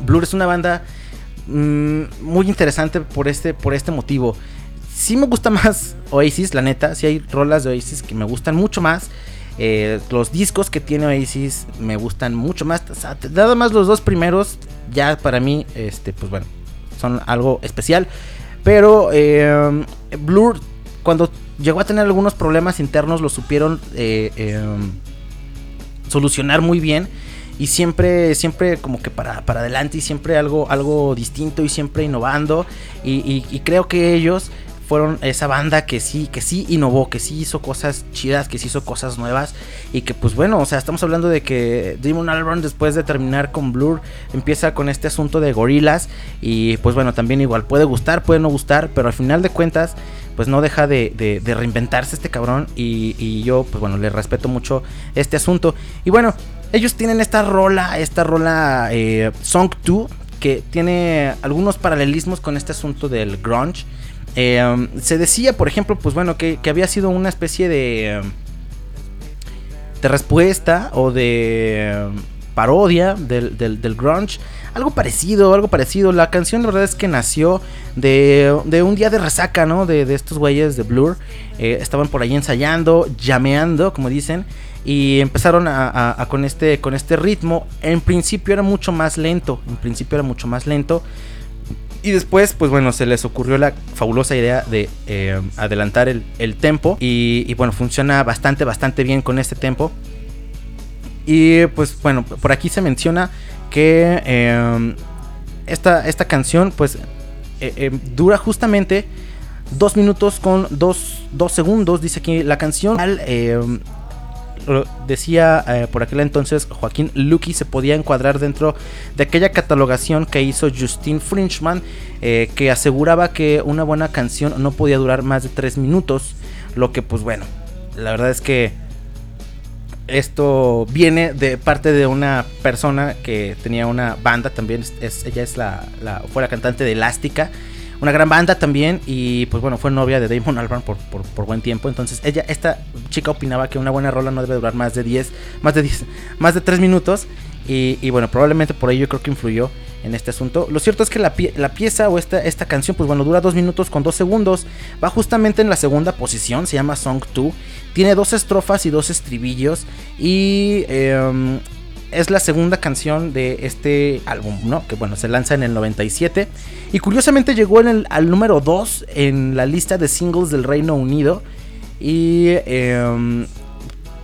Blur es una banda mm, muy interesante por este, por este motivo. Sí me gusta más Oasis, la neta. Sí hay rolas de Oasis que me gustan mucho más. Eh, los discos que tiene Oasis me gustan mucho más. nada más los dos primeros, ya para mí, este, pues bueno, son algo especial. Pero eh, Blur, cuando llegó a tener algunos problemas internos, lo supieron eh, em, solucionar muy bien. Y siempre, siempre como que para, para adelante y siempre algo, algo distinto y siempre innovando. y creo que ellos fueron esa banda que sí, que sí innovó, que sí hizo cosas chidas, que sí hizo cosas nuevas. Y que pues bueno, o sea, estamos hablando de que Damon Albarn después de terminar con Blur empieza con este asunto de gorilas. Y pues bueno, también igual puede gustar, puede no gustar, pero al final de cuentas pues no deja de, reinventarse este cabrón. Y, yo pues bueno, le respeto mucho este asunto. Y bueno, ellos tienen esta rola, esta rola eh, Song 2 que tiene algunos paralelismos con este asunto del grunge eh, se decía, por ejemplo, pues bueno, que, había sido una especie de. de respuesta o de parodia del, del, grunge. Algo parecido, algo parecido. La canción, la verdad es que nació de, de un día de resaca, ¿no? De, de estos güeyes de Blur. Eh, estaban por ahí ensayando, llameando, como dicen. Y empezaron a, con, este, con este ritmo. En principio era mucho más lento. En principio era mucho más lento. Y después, pues bueno, se les ocurrió la fabulosa idea de eh, adelantar el, el tempo. Y, bueno, funciona bastante, bastante bien con este tempo. Y pues bueno, por aquí se menciona que eh, esta, esta canción pues eh, dura justamente dos minutos con dos, dos segundos. Dice aquí la canción decía eh, por aquel entonces Joaquín Lucky se podía encuadrar dentro de aquella catalogación que hizo Justin Frinchman eh, que aseguraba que una buena canción no podía durar más de 3 minutos lo que pues bueno la verdad es que esto viene de parte de una persona que tenía una banda también es, ella es la, fue la cantante de Elástica una gran banda también y pues bueno, fue novia de Damon Albarn por, por, buen tiempo. Entonces ella, esta chica opinaba que una buena rola no debe durar más de 10, más de 10, (laughs) más de 3 minutos. Y, bueno, probablemente por ello yo creo que influyó en este asunto. Lo cierto es que la, la, pieza o esta, esta canción, pues bueno, dura 2 minutos con 2 segundos. Va justamente en la segunda posición, se llama Song 2. Tiene dos estrofas y dos estribillos. Y eh, es la segunda canción de este álbum, ¿no? Que bueno, se lanza en el 97. Y curiosamente llegó en el, al número 2 en la lista de singles del Reino Unido. Y em,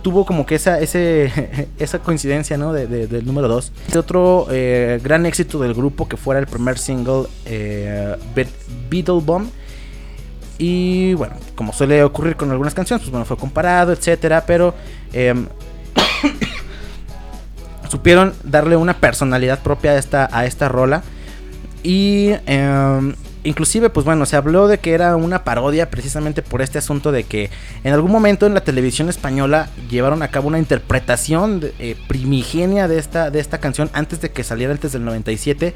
tuvo como que esa, (laughs) esa coincidencia, ¿no? del número 2. Este otro eh, gran éxito del grupo que fuera el primer single, eh, Beetle Bomb. Y bueno, como suele ocurrir con algunas canciones, pues bueno, fue comparado, etcétera. Pero em, supieron darle una personalidad propia a esta, a esta rola. Y em, inclusive, pues bueno, se habló de que era una parodia precisamente por este asunto de que en algún momento en la televisión española llevaron a cabo una interpretación eh, primigenia de esta, de esta canción antes de que saliera antes del 97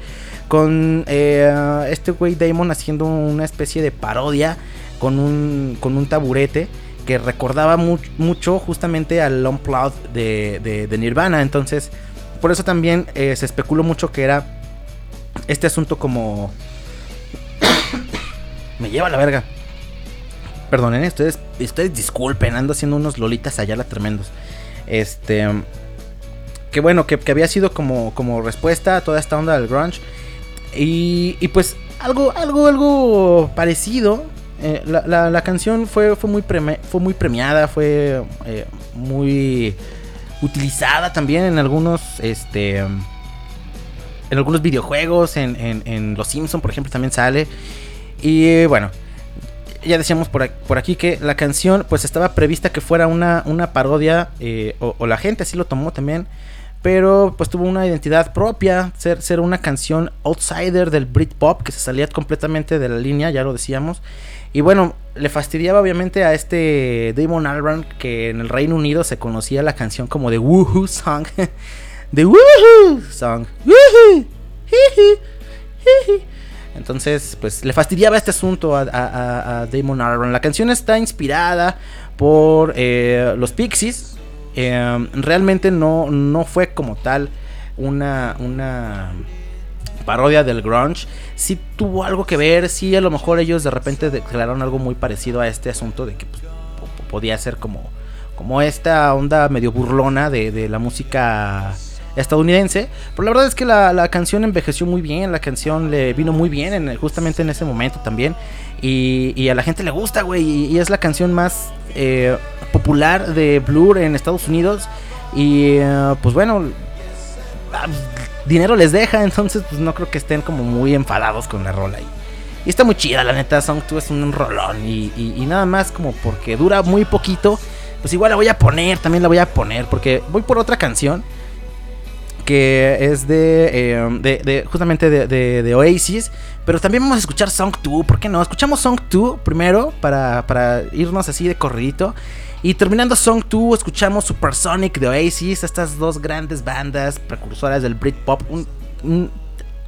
con eh, este güey Damon haciendo una especie de parodia con un, con un taburete que recordaba mucho justamente al Unplugged de, de, de Nirvana. Entonces, por eso también eh, se especuló mucho que era este asunto como... (coughs) Me lleva a la verga. Perdonen, ustedes, ustedes disculpen, ando haciendo unos lolitas allá la tremendos. Este... Que bueno, que, había sido como, como respuesta a toda esta onda del grunge. Y, y pues algo, algo, algo parecido eh, la, canción fue, fue, muy fue muy premiada, fue eh, muy utilizada también en algunos, este, en algunos videojuegos, en, en, Los Simpson, por ejemplo, también sale. Y bueno, ya decíamos por, aquí que la canción pues estaba prevista que fuera una, una parodia, eh, o, la gente así lo tomó también, pero pues tuvo una identidad propia, ser, ser una canción outsider del Britpop, que se salía completamente de la línea, ya lo decíamos. Y bueno, le fastidiaba obviamente a este Damon Albarn que en el Reino Unido se conocía la canción como de Woohoo Song. (laughs) de Woohoo Song. Woohoo. Entonces, pues le fastidiaba este asunto a, Damon Albarn. La canción está inspirada por eh, los Pixies. Eh, realmente no, no fue como tal una, una parodia del grunge, sí tuvo algo que ver, sí a lo mejor ellos de repente declararon algo muy parecido a este asunto de que pues, podía ser como como esta onda medio burlona de, la música estadounidense. Pero la verdad es que la, canción envejeció muy bien, la canción le vino muy bien en, justamente en ese momento también. Y, a la gente le gusta, güey. Y, y, es la canción más eh, popular de Blur en Estados Unidos. Y uh, pues bueno, dinero les deja, entonces pues no creo que estén como muy enfadados con la rola. Y, y está muy chida, la neta, Song 2 es un rolón. Y, y, nada más como porque dura muy poquito, pues igual la voy a poner, también la voy a poner. Porque voy por otra canción que es de, eh, de, de justamente de, Oasis. Pero también vamos a escuchar Song 2, ¿por qué no? Escuchamos Song 2 primero para, para irnos así de corridito. Y terminando Song 2, escuchamos Supersonic de Oasis, estas dos grandes bandas precursoras del Britpop, un, un,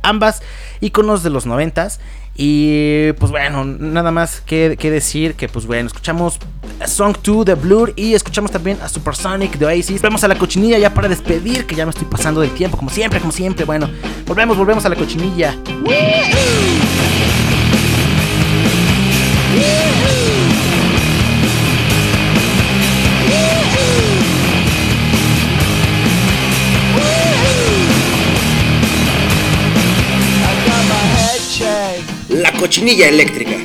ambas iconos de los noventas. Y pues bueno, nada más que, que, decir que pues bueno, escuchamos Song 2 de Blur y escuchamos también a Supersonic de Oasis. Vamos a la cochinilla ya para despedir, que ya me estoy pasando del tiempo, como siempre, como siempre. Bueno, volvemos, volvemos a la cochinilla. La cochinilla eléctrica.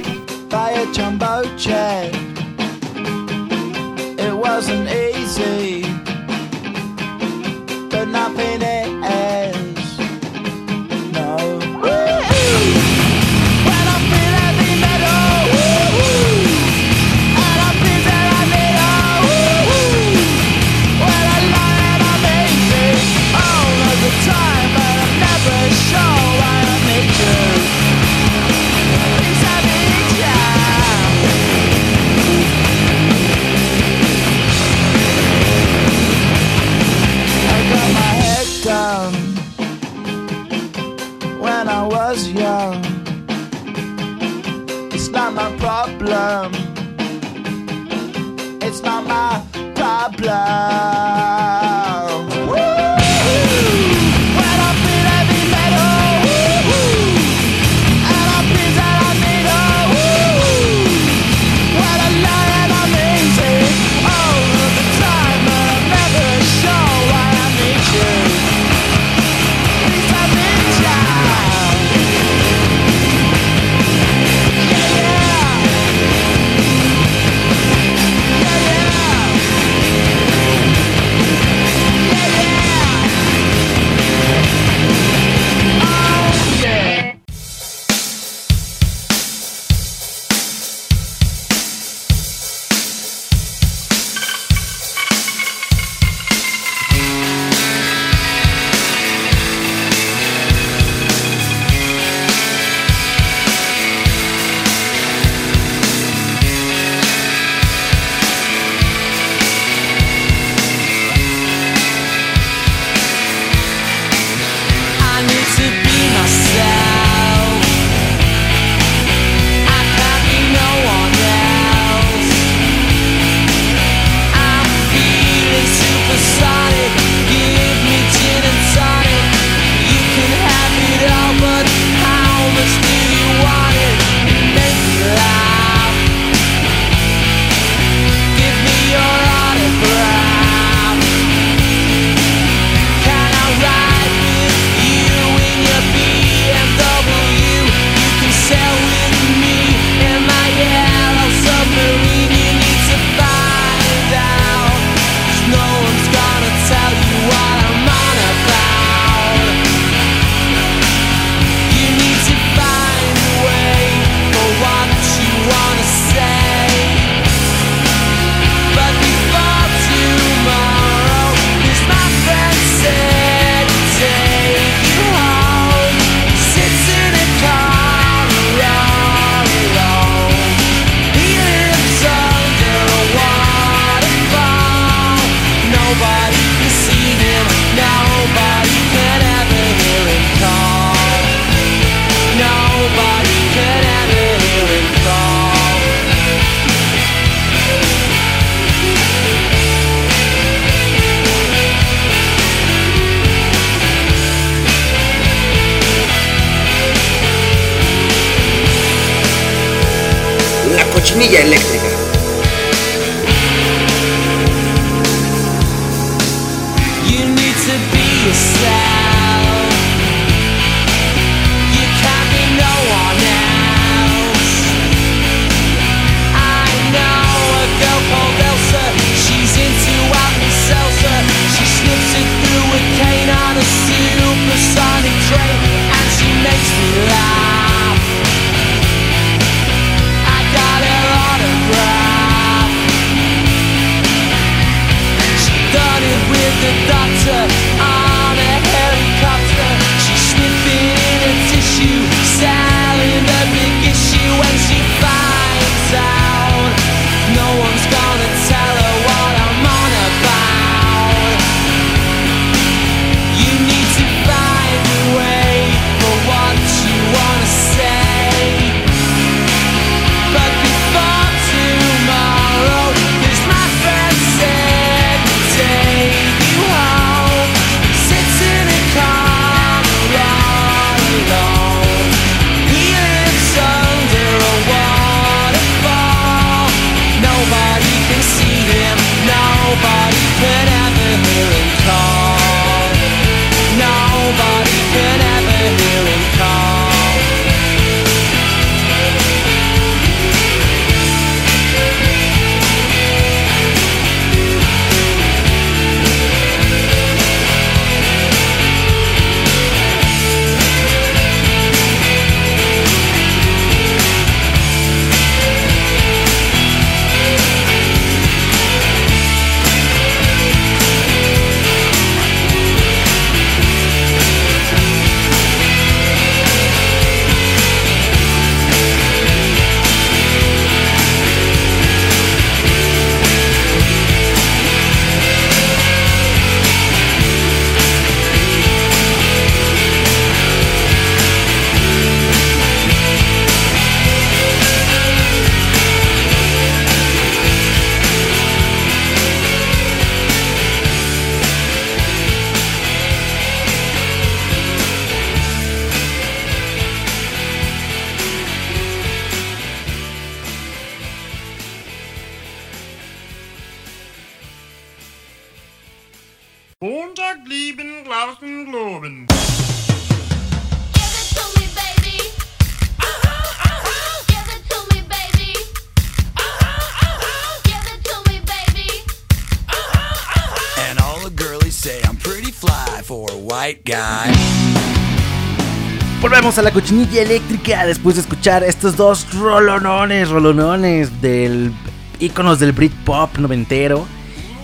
La cochinilla eléctrica después de escuchar estos dos rolonones, rolonones del íconos del Britpop noventero.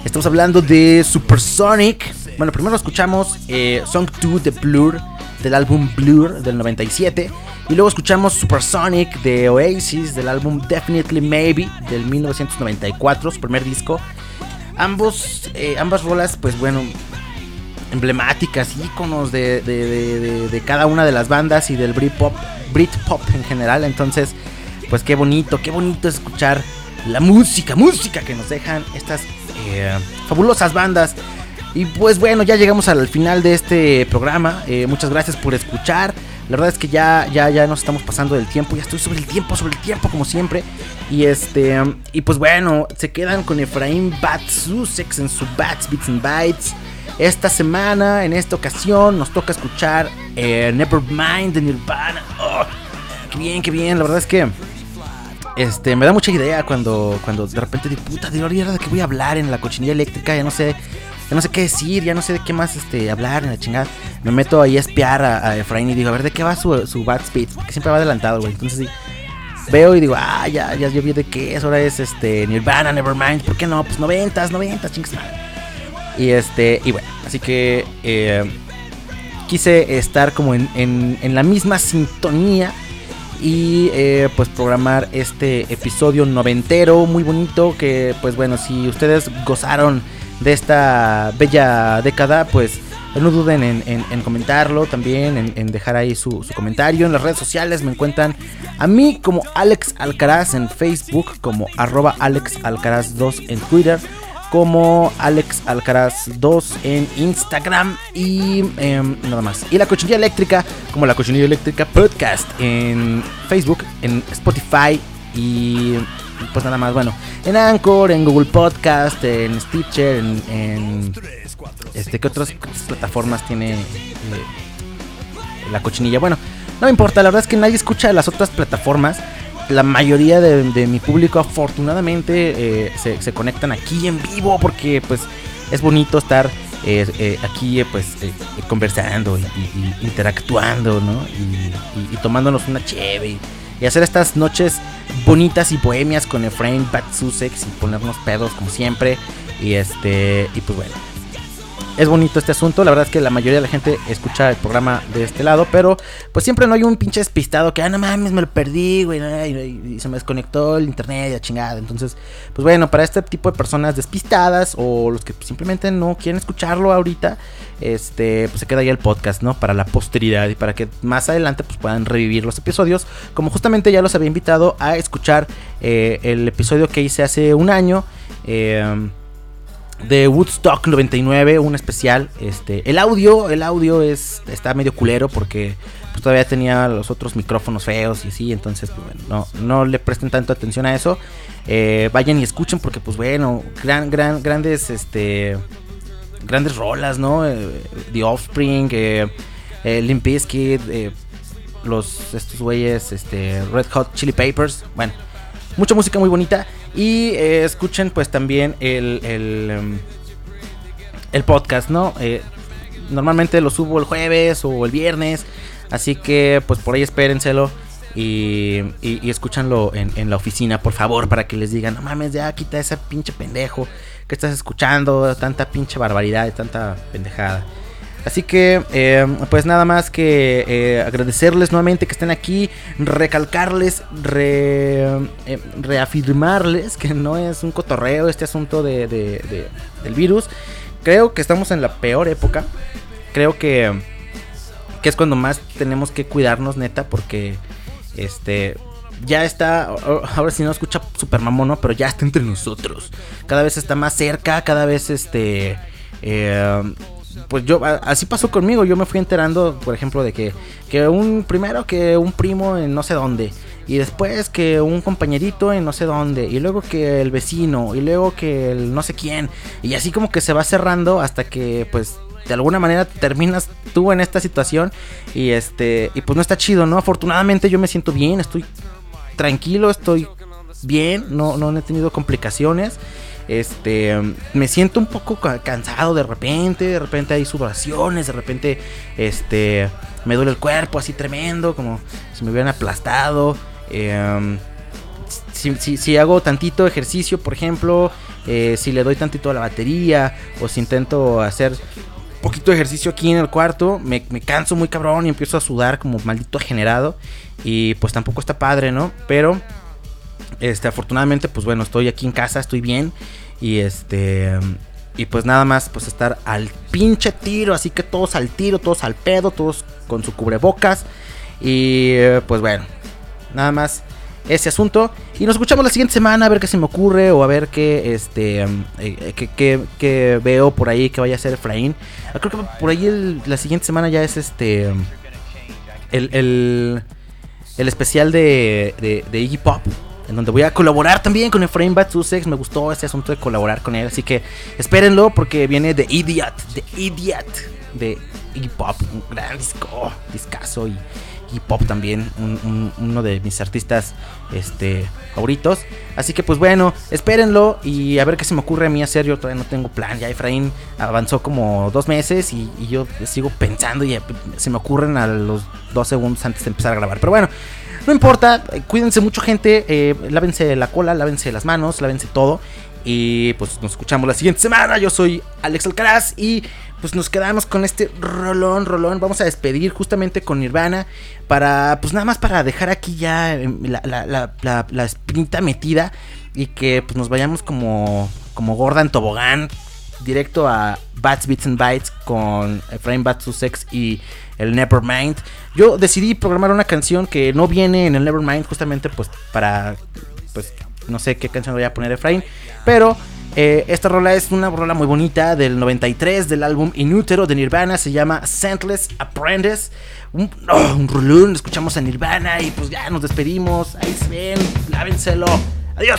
Estamos hablando de Supersonic. Bueno, primero escuchamos eh, Song 2 de Blur del álbum Blur del 97 y luego escuchamos Supersonic de Oasis del álbum Definitely Maybe del 1994, su primer disco. Ambos, eh, ambas rolas, pues bueno, emblemáticas, íconos de, de- de- de- cada una de las bandas y del Britpop, Britpop en general. Entonces, pues qué bonito, qué bonito escuchar la música, música que nos dejan estas eh, fabulosas bandas. Y pues bueno, ya llegamos al final de este programa. Eh, muchas gracias por escuchar. La verdad es que ya, ya, ya nos estamos pasando del tiempo. Ya estoy sobre el tiempo, sobre el tiempo, como siempre. Y este. Y pues bueno, se quedan con Efraín Batsusex en su Bats, Beats and Bytes. Esta semana, en esta ocasión, nos toca escuchar eh, Nevermind de Nirvana. Oh, qué bien, qué bien. La verdad es que este, me da mucha idea cuando, cuando de repente digo, puta, de de qué voy a hablar en la cochinilla eléctrica, ya no sé, ya no sé qué decir, ya no sé de qué más este, hablar en la chingada. Me meto ahí a espiar a, a Efraín y digo, a ver de qué va su, su Bad Speed, porque siempre va adelantado, güey. Entonces sí, veo y digo, ah, ya, ya, yo vi de qué es, ahora es este Nirvana, Nevermind, ¿por qué no? Pues noventas, noventas, chingas madre. Y este, y bueno, así que eh, quise estar como en, en- la misma sintonía y eh, pues programar este episodio noventero muy bonito que pues bueno si ustedes gozaron de esta bella década pues no duden en, en- en comentarlo también en, dejar ahí su, su comentario. En las redes sociales me encuentran a mí como Alex Alcaraz en Facebook como arroba Alex Alcaraz 2 en Twitter como Alex Alcaraz 2 en Instagram y em, nada más. Y la cochinilla eléctrica, como la cochinilla eléctrica podcast en Facebook, en Spotify y pues nada más, bueno, en Anchor, en Google Podcast, en Stitcher, en, en este, ¿qué otras plataformas tiene eh, la cochinilla? Bueno, no me importa, la verdad es que nadie escucha las otras plataformas. La mayoría de, mi público afortunadamente eh, se, se conectan aquí en vivo porque pues es bonito estar eh, eh, aquí eh, pues eh, conversando y, interactuando, ¿no? Y, y- tomándonos una cheve y, hacer estas noches bonitas y bohemias con Efraín Bat Sussex y ponernos pedos como siempre. Y este, y pues bueno. Es bonito este asunto, la verdad es que la mayoría de la gente escucha el programa de este lado, pero pues siempre no hay un pinche despistado que, ah, no mames, me lo perdí, güey, y, se me desconectó el internet y la chingada. Entonces, pues bueno, para este tipo de personas despistadas o los que simplemente no quieren escucharlo ahorita, este, pues se queda ahí el podcast, ¿no? Para la posteridad y para que más adelante pues puedan revivir los episodios, como justamente ya los había invitado a escuchar eh, el episodio que hice hace un año. Eh, de Woodstock 99, un especial. Este, el audio, el audio es está medio culero porque pues, todavía tenía los otros micrófonos feos y así, entonces pues, bueno, no, no le presten tanto atención a eso. Eh, vayan y escuchen porque pues bueno, gran, gran, grandes, este, grandes rolas, ¿no? Eh, The Offspring, eh, eh, Limp Bizkit, los estos güeyes, este, Red Hot Chili Peppers, bueno, mucha música muy bonita y eh, escuchen pues también el el, em, el podcast, ¿no? Eh, normalmente lo subo el jueves o el viernes, así que pues por ahí espérenselo. Y, y, y escúchanlo en, en la oficina, por favor, para que les digan, no mames, ya quita ese pinche pendejo que estás escuchando, tanta pinche barbaridad tanta pendejada. Así que, eh, pues nada más que eh, agradecerles nuevamente que estén aquí, recalcarles, re- eh, reafirmarles que no es un cotorreo este asunto de, de- de- del virus. Creo que estamos en la peor época. Creo que, que es cuando más tenemos que cuidarnos, neta, porque este ya está, ahora sí no escucha super mamón, ¿no? Pero ya está entre nosotros. Cada vez está más cerca, cada vez este... pues yo, así pasó conmigo, yo me fui enterando, por ejemplo, de que, que un, primero que un primo en no sé dónde, y después que un compañerito en no sé dónde, y luego que el vecino, y luego que el no sé quién, y así como que se va cerrando hasta que pues de alguna manera terminas tú en esta situación y este y pues no está chido, ¿no? Afortunadamente yo me siento bien, estoy tranquilo, estoy bien, no, no he tenido complicaciones. Este, me siento un poco ca- cansado de repente, de repente hay sudoraciones, de repente, este, me duele el cuerpo así tremendo, como si me hubieran aplastado. Si, si- si hago tantito ejercicio, por ejemplo, eh, si le doy tantito a la batería, o si intento hacer poquito de ejercicio aquí en el cuarto, me, me canso muy cabrón y empiezo a sudar como maldito generado. Y pues tampoco está padre, ¿no? Pero, este, afortunadamente, pues bueno, estoy aquí en casa, estoy bien. Y este, y pues nada más, pues estar al pinche tiro. Así que todos al tiro, todos al pedo, todos con su cubrebocas. Y eh, pues bueno, nada más ese asunto. Y nos escuchamos la siguiente semana a ver qué se me ocurre o a ver qué este um, eh, qué, qué- qué veo por ahí que vaya a ser Efraín. Ah, Creo que por ahí la siguiente semana ya es este el, el, el especial de, de Iggy Pop. En donde voy a colaborar también con Efraín Bad Sussex. Me gustó ese asunto de colaborar con él. Así que espérenlo porque viene The Idiot. The Idiot de Iggy Pop. Un gran disco. Discazo y Iggy Pop también. un- un- uno de mis artistas este, favoritos. Así que pues bueno, espérenlo y a ver qué se me ocurre a mí hacer. Yo todavía no tengo plan. Ya Efraín avanzó como dos meses y, y yo sigo pensando y se me ocurren a los dos segundos antes de empezar a grabar. Pero bueno, no importa, eh, cuídense mucho gente, eh, lávense la cola, lávense las manos, lávense todo. Y pues nos escuchamos la siguiente semana. Yo soy Alex Alcaraz y pues nos quedamos con este rolón, rolón. Vamos a despedir justamente con Nirvana para, pues nada más para dejar aquí ya eh, la, la, la, la, metida y que pues nos vayamos como, como gorda en tobogán directo a Bats, Beats and Bytes con Efraín Bats Sussex y el Nevermind. Yo decidí programar una canción que no viene en el Nevermind justamente pues para pues no sé qué canción voy a poner Efraín, pero eh, esta rola es una rola muy bonita del 93 del álbum Inútero de Nirvana, se llama Scentless Apprentice. Un, oh, un rolón, escuchamos a Nirvana y pues ya nos despedimos. Ahí se ven, lávenselo. Adiós.